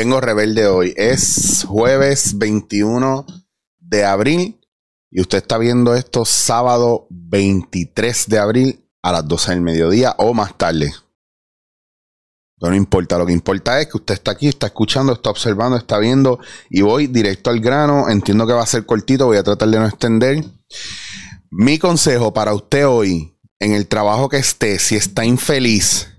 Vengo rebelde hoy. Es jueves 21 de abril y usted está viendo esto sábado 23 de abril a las 12 del mediodía o más tarde. No importa, lo que importa es que usted está aquí, está escuchando, está observando, está viendo y voy directo al grano. Entiendo que va a ser cortito, voy a tratar de no extender. Mi consejo para usted hoy, en el trabajo que esté, si está infeliz,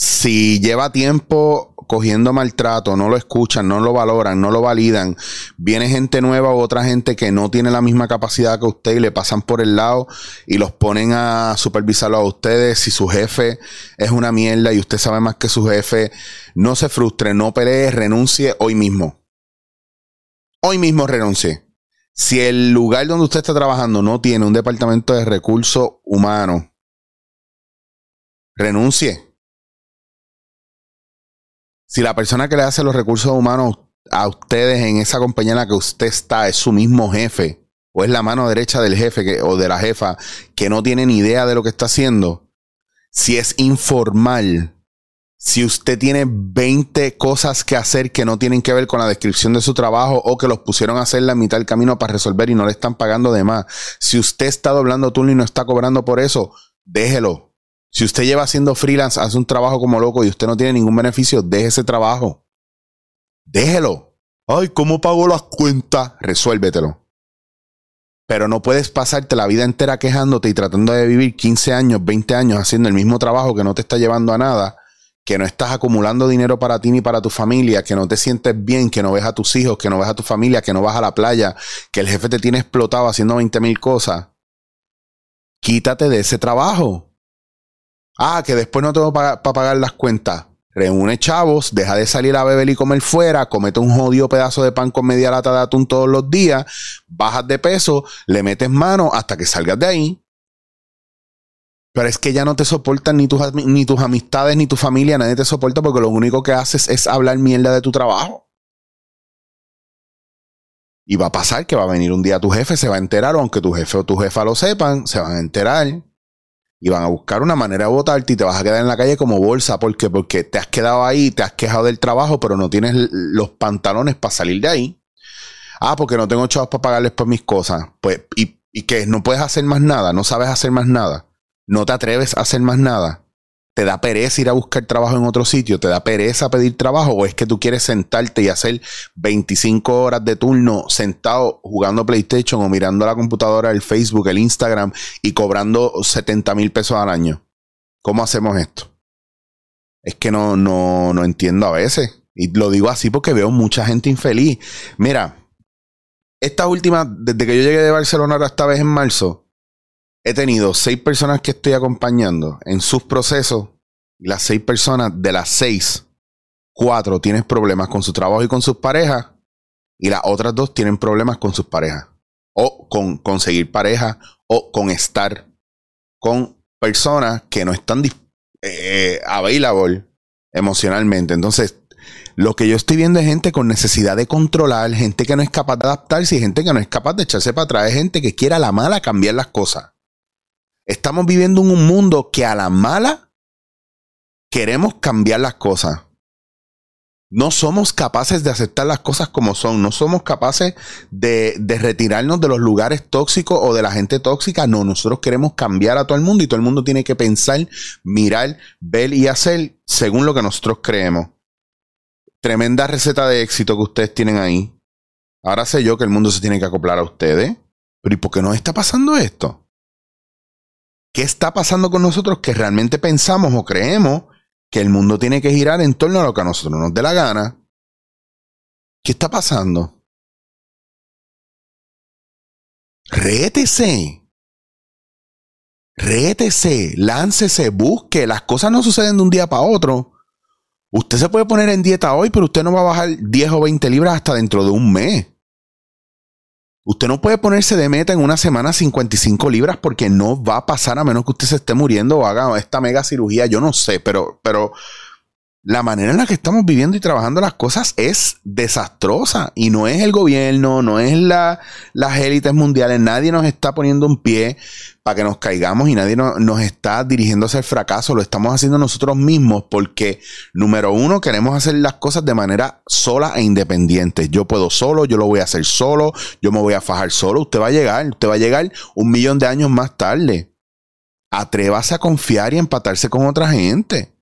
si lleva tiempo cogiendo maltrato, no lo escuchan, no lo valoran, no lo validan, viene gente nueva u otra gente que no tiene la misma capacidad que usted y le pasan por el lado y los ponen a supervisarlo a ustedes. Si su jefe es una mierda y usted sabe más que su jefe, no se frustre, no pelee, renuncie hoy mismo. Hoy mismo renuncie. Si el lugar donde usted está trabajando no tiene un departamento de recursos humanos, renuncie si la persona que le hace los recursos humanos a ustedes en esa compañía en la que usted está es su mismo jefe o es la mano derecha del jefe o de la jefa que no tiene ni idea de lo que está haciendo, si es informal, si usted tiene 20 cosas que hacer que no tienen que ver con la descripción de su trabajo o que los pusieron a hacer la mitad del camino para resolver y no le están pagando de más, si usted está doblando turno y no está cobrando por eso, déjelo si usted lleva haciendo freelance, hace un trabajo como loco y usted no tiene ningún beneficio, deje ese trabajo. Déjelo. Ay, ¿cómo pago las cuentas? Resuélvetelo. Pero no puedes pasarte la vida entera quejándote y tratando de vivir 15 años, 20 años haciendo el mismo trabajo que no te está llevando a nada, que no estás acumulando dinero para ti ni para tu familia, que no te sientes bien, que no ves a tus hijos, que no ves a tu familia, que no vas a la playa, que el jefe te tiene explotado haciendo 20 mil cosas. Quítate de ese trabajo. Ah, que después no tengo para pagar las cuentas. Reúne chavos, deja de salir a beber y comer fuera, comete un jodido pedazo de pan con media lata de atún todos los días, bajas de peso, le metes mano hasta que salgas de ahí. Pero es que ya no te soportan ni tus, ni tus amistades ni tu familia, nadie te soporta porque lo único que haces es hablar mierda de tu trabajo. Y va a pasar que va a venir un día tu jefe, se va a enterar, aunque tu jefe o tu jefa lo sepan, se van a enterar y van a buscar una manera de votarte y te vas a quedar en la calle como bolsa. ¿Por qué? Porque te has quedado ahí, te has quejado del trabajo, pero no tienes los pantalones para salir de ahí. Ah, porque no tengo chavos para pagarles por mis cosas. Pues, ¿y, y qué? ¿No puedes hacer más nada? ¿No sabes hacer más nada? ¿No te atreves a hacer más nada? ¿Te da pereza ir a buscar trabajo en otro sitio? ¿Te da pereza pedir trabajo? ¿O es que tú quieres sentarte y hacer 25 horas de turno sentado jugando PlayStation o mirando la computadora, el Facebook, el Instagram y cobrando 70 mil pesos al año? ¿Cómo hacemos esto? Es que no, no, no entiendo a veces. Y lo digo así porque veo mucha gente infeliz. Mira, esta última, desde que yo llegué de Barcelona esta vez en marzo, he tenido seis personas que estoy acompañando en sus procesos. Las seis personas, de las seis, cuatro tienen problemas con su trabajo y con sus parejas. Y las otras dos tienen problemas con sus parejas. O con conseguir pareja. O con estar con personas que no están eh, available emocionalmente. Entonces, lo que yo estoy viendo es gente con necesidad de controlar, gente que no es capaz de adaptarse y gente que no es capaz de echarse para atrás, gente que quiere a la mala cambiar las cosas. Estamos viviendo en un mundo que a la mala queremos cambiar las cosas. No somos capaces de aceptar las cosas como son. No somos capaces de, de, retirarnos de los lugares tóxicos o de la gente tóxica. No, nosotros queremos cambiar a todo el mundo y todo el mundo tiene que pensar, mirar, ver y hacer según lo que nosotros creemos. Tremenda receta de éxito que ustedes tienen ahí. Ahora sé yo que el mundo se tiene que acoplar a ustedes. Pero ¿y por qué no está pasando esto? ¿Qué está pasando con nosotros que realmente pensamos o creemos que el mundo tiene que girar en torno a lo que a nosotros nos dé la gana? ¿Qué está pasando? Rétese. Rétese, láncese, busque. Las cosas no suceden de un día para otro. Usted se puede poner en dieta hoy, pero usted no va a bajar 10 o 20 libras hasta dentro de un mes. Usted no puede ponerse de meta en una semana 55 libras porque no va a pasar a menos que usted se esté muriendo o haga esta mega cirugía. Yo no sé, pero, pero la manera en la que estamos viviendo y trabajando las cosas es desastrosa. Y no es el gobierno, no es la, las élites mundiales, nadie nos está poniendo un pie para que nos caigamos y nadie nos está dirigiendo hacia el fracaso. Lo estamos haciendo nosotros mismos porque, número uno, queremos hacer las cosas de manera sola e independiente. Yo puedo solo, yo lo voy a hacer solo, yo me voy a fajar solo. Usted va a llegar, usted va a llegar un millón de años más tarde. Atrévase a confiar y empatarse con otra gente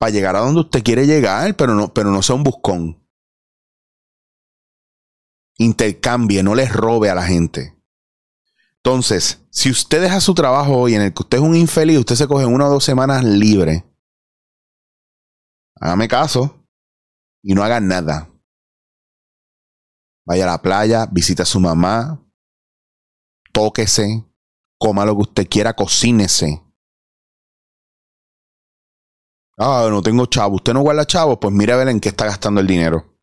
para llegar a donde usted quiere llegar, pero no, pero no sea un buscón. Intercambie, no les robe a la gente. Entonces, si usted deja su trabajo hoy en el que usted es un infeliz, usted se coge una o dos semanas libre. Hágame caso y no haga nada. Vaya a la playa, visita a su mamá, tóquese, coma lo que usted quiera, cocínese. Ah, no tengo chavo. ¿Usted no guarda chavo? Pues mira a ver en qué está gastando el dinero.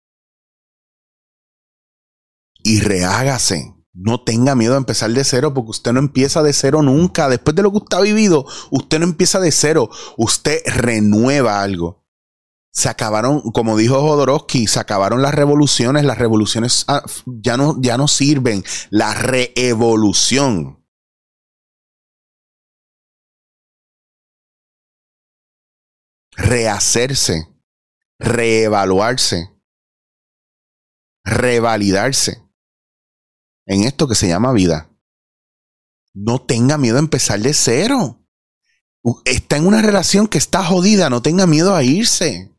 Y rehágase. No tenga miedo a empezar de cero porque usted no empieza de cero nunca. Después de lo que usted ha vivido, usted no empieza de cero. Usted renueva algo. Se acabaron, como dijo Jodorowsky, se acabaron las revoluciones. Las revoluciones ah, ya no, ya no sirven. La reevolución rehacerse, reevaluarse, revalidarse en esto que se llama vida. No tenga miedo a empezar de cero. Está en una relación que está jodida, no tenga miedo a irse.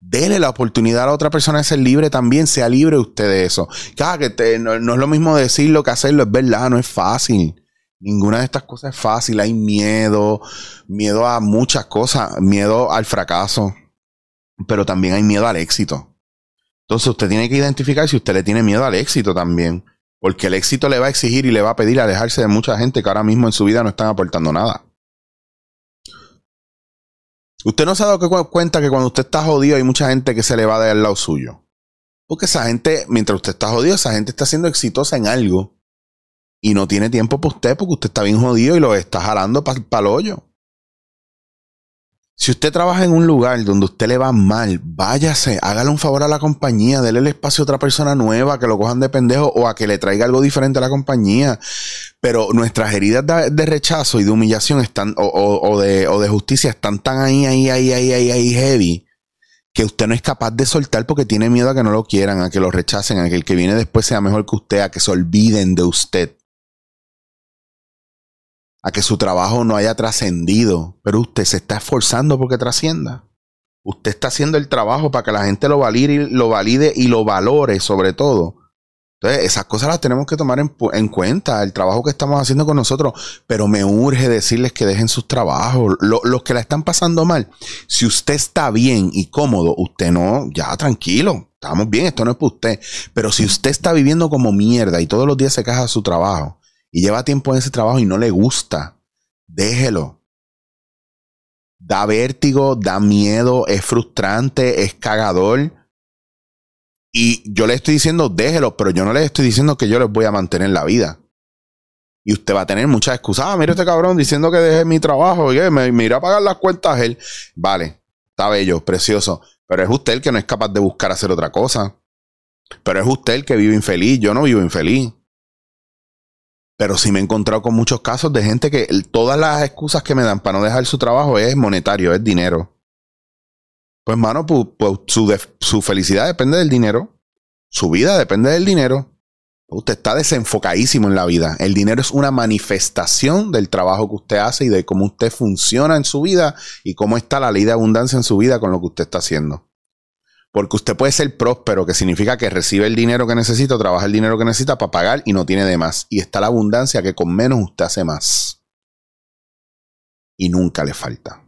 Dele la oportunidad a la otra persona de ser libre también, sea libre usted de eso. Claro que no, no, es lo mismo decirlo que hacerlo, es verdad, no es fácil. Ninguna de estas cosas es fácil. Hay miedo, miedo a muchas cosas, miedo al fracaso, pero también hay miedo al éxito. Entonces usted tiene que identificar si usted le tiene miedo al éxito también, porque el éxito le va a exigir y le va a pedir alejarse de mucha gente que ahora mismo en su vida no están aportando nada. Usted no se ha dado cuenta que cuando usted está jodido hay mucha gente que se le va de al lado suyo. Porque esa gente, mientras usted está jodido, esa gente está siendo exitosa en algo y no tiene tiempo para usted porque usted está bien jodido y lo está jalando para el hoyo. Si usted trabaja en un lugar donde usted le va mal, váyase, hágale un favor a la compañía, déle el espacio a otra persona nueva, que lo cojan de pendejo o a que le traiga algo diferente a la compañía. Pero nuestras heridas de, rechazo y de humillación están, o, de, o de justicia están tan ahí, ahí, ahí, ahí, ahí, ahí, heavy, que usted no es capaz de soltar porque tiene miedo a que no lo quieran, a que lo rechacen, a que el que viene después sea mejor que usted, a que se olviden de usted a que su trabajo no haya trascendido, pero usted se está esforzando porque trascienda. Usted está haciendo el trabajo para que la gente lo valide, lo valide y lo valore sobre todo. Entonces, esas cosas las tenemos que tomar en, cuenta, el trabajo que estamos haciendo con nosotros, pero me urge decirles que dejen sus trabajos. los que la están pasando mal, si usted está bien y cómodo, usted no, ya tranquilo, estamos bien, esto no es para usted. Pero si usted está viviendo como mierda y todos los días se caja su trabajo, y lleva tiempo en ese trabajo y no le gusta, déjelo. Da vértigo, da miedo, es frustrante, es cagador. Y yo le estoy diciendo, déjelo, pero yo no le estoy diciendo que yo les voy a mantener la vida. Y usted va a tener muchas excusas. Ah, mira este cabrón diciendo que deje mi trabajo. Y me, me irá a pagar las cuentas él. Vale, está bello, precioso. Pero es usted el que no es capaz de buscar hacer otra cosa. Pero es usted el que vive infeliz. Yo no vivo infeliz. Pero sí me he encontrado con muchos casos de gente que todas las excusas que me dan para no dejar su trabajo es monetario, es dinero. Pues, mano, pues, su, felicidad depende del dinero. Su vida depende del dinero. Usted está desenfocadísimo en la vida. El dinero es una manifestación del trabajo que usted hace y de cómo usted funciona en su vida y cómo está la ley de abundancia en su vida con lo que usted está haciendo. Porque usted puede ser próspero, que significa que recibe el dinero que necesita, trabaja el dinero que necesita para pagar y no tiene de más. Y está la abundancia que con menos usted hace más. Y nunca le falta.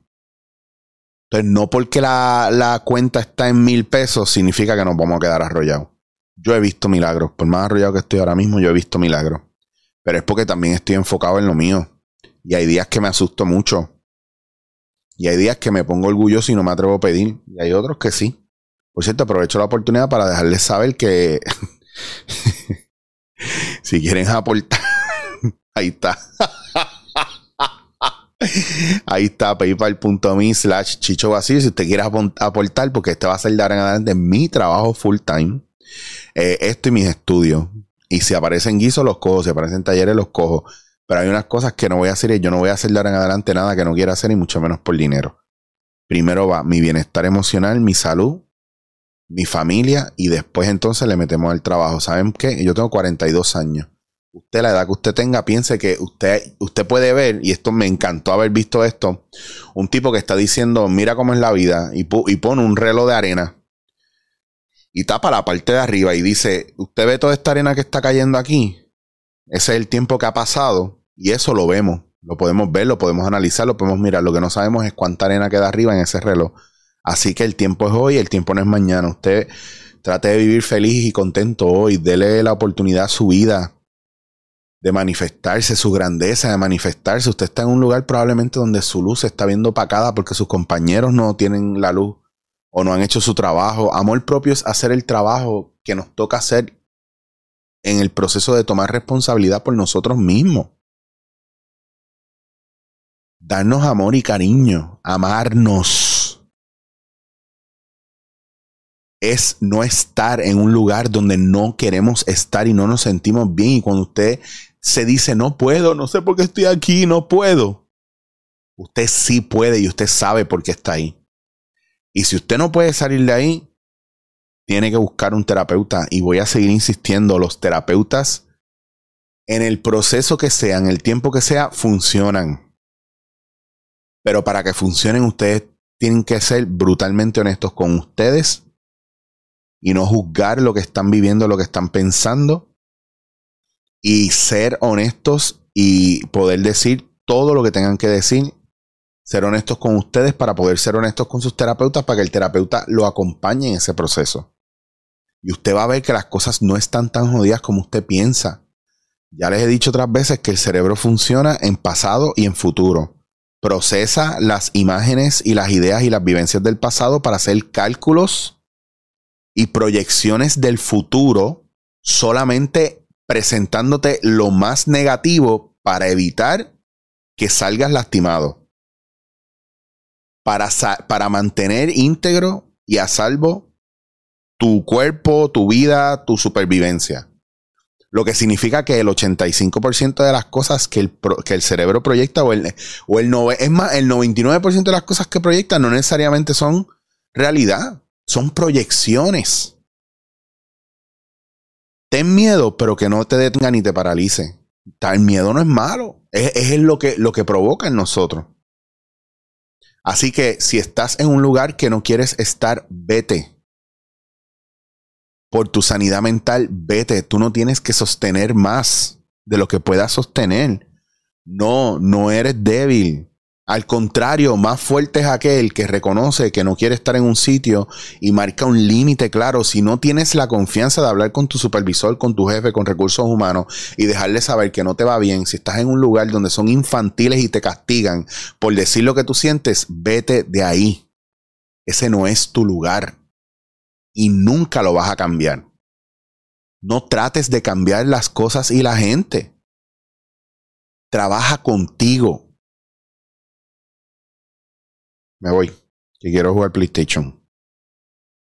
Entonces, no porque la, la cuenta está en mil pesos significa que nos vamos a quedar arrollados. Yo he visto milagros. Por más arrollado que estoy ahora mismo, yo he visto milagros. Pero es porque también estoy enfocado en lo mío. Y hay días que me asusto mucho. Y hay días que me pongo orgulloso y no me atrevo a pedir. Y hay otros que sí. Por cierto, aprovecho la oportunidad para dejarles saber que si quieren aportar, ahí está. Ahí está, paypal.me slash chicho vacío. Si usted quiere aportar, porque este va a ser de en adelante mi trabajo full time. Eh, esto y mis estudios. Y si aparecen guisos, los cojo. Si aparecen talleres, los cojo. Pero hay unas cosas que no voy a hacer y yo no voy a hacer de en adelante nada que no quiera hacer y mucho menos por dinero. Primero va mi bienestar emocional, mi salud, mi familia y después entonces le metemos al trabajo. ¿Saben qué? Yo tengo 42 años. Usted, la edad que usted tenga, piense que usted, usted puede ver, y esto me encantó haber visto esto, un tipo que está diciendo, mira cómo es la vida, y, y pone un reloj de arena y tapa la parte de arriba y dice, usted ve toda esta arena que está cayendo aquí, ese es el tiempo que ha pasado y eso lo vemos, lo podemos ver, lo podemos analizar, lo podemos mirar, lo que no sabemos es cuánta arena queda arriba en ese reloj. Así que el tiempo es hoy, el tiempo no es mañana. Usted trate de vivir feliz y contento hoy, dele la oportunidad a su vida de manifestarse, su grandeza, de manifestarse. Usted está en un lugar probablemente donde su luz se está viendo opacada porque sus compañeros no tienen la luz o no han hecho su trabajo. Amor propio es hacer el trabajo que nos toca hacer en el proceso de tomar responsabilidad por nosotros mismos. Darnos amor y cariño, amarnos. Es no estar en un lugar donde no queremos estar y no nos sentimos bien. Y cuando usted se dice, no puedo, no sé por qué estoy aquí, no puedo. Usted sí puede y usted sabe por qué está ahí. Y si usted no puede salir de ahí, tiene que buscar un terapeuta. Y voy a seguir insistiendo, los terapeutas en el proceso que sea, en el tiempo que sea, funcionan. Pero para que funcionen, ustedes tienen que ser brutalmente honestos con ustedes y no juzgar lo que están viviendo, lo que están pensando. Y ser honestos y poder decir todo lo que tengan que decir ser honestos con ustedes para poder ser honestos con sus terapeutas para que el terapeuta lo acompañe en ese proceso. Y usted va a ver que las cosas no están tan jodidas como usted piensa. Ya les he dicho otras veces que el cerebro funciona en pasado y en futuro. Procesa las imágenes y las ideas y las vivencias del pasado para hacer cálculos y proyecciones del futuro solamente presentándote lo más negativo para evitar que salgas lastimado para, para mantener íntegro y a salvo tu cuerpo, tu vida, tu supervivencia. Lo que significa que el 85% de las cosas que el, que el, cerebro proyecta, o el, o el es más, el 99% de las cosas que proyecta no necesariamente son realidad, son proyecciones. Ten miedo, pero que no te detenga ni te paralice. El miedo no es malo, es, es lo, que, lo que provoca en nosotros. Así que si estás en un lugar que no quieres estar, vete. Por tu sanidad mental, vete. Tú no tienes que sostener más de lo que puedas sostener. No, no eres débil. Al contrario, más fuerte es aquel que reconoce que no quiere estar en un sitio y marca un límite claro. Si no tienes la confianza de hablar con tu supervisor, con tu jefe, con recursos humanos y dejarle saber que no te va bien, si estás en un lugar donde son infantiles y te castigan por decir lo que tú sientes, vete de ahí. Ese no es tu lugar y nunca lo vas a cambiar. No trates de cambiar las cosas y la gente. Trabaja contigo me voy, que quiero jugar PlayStation.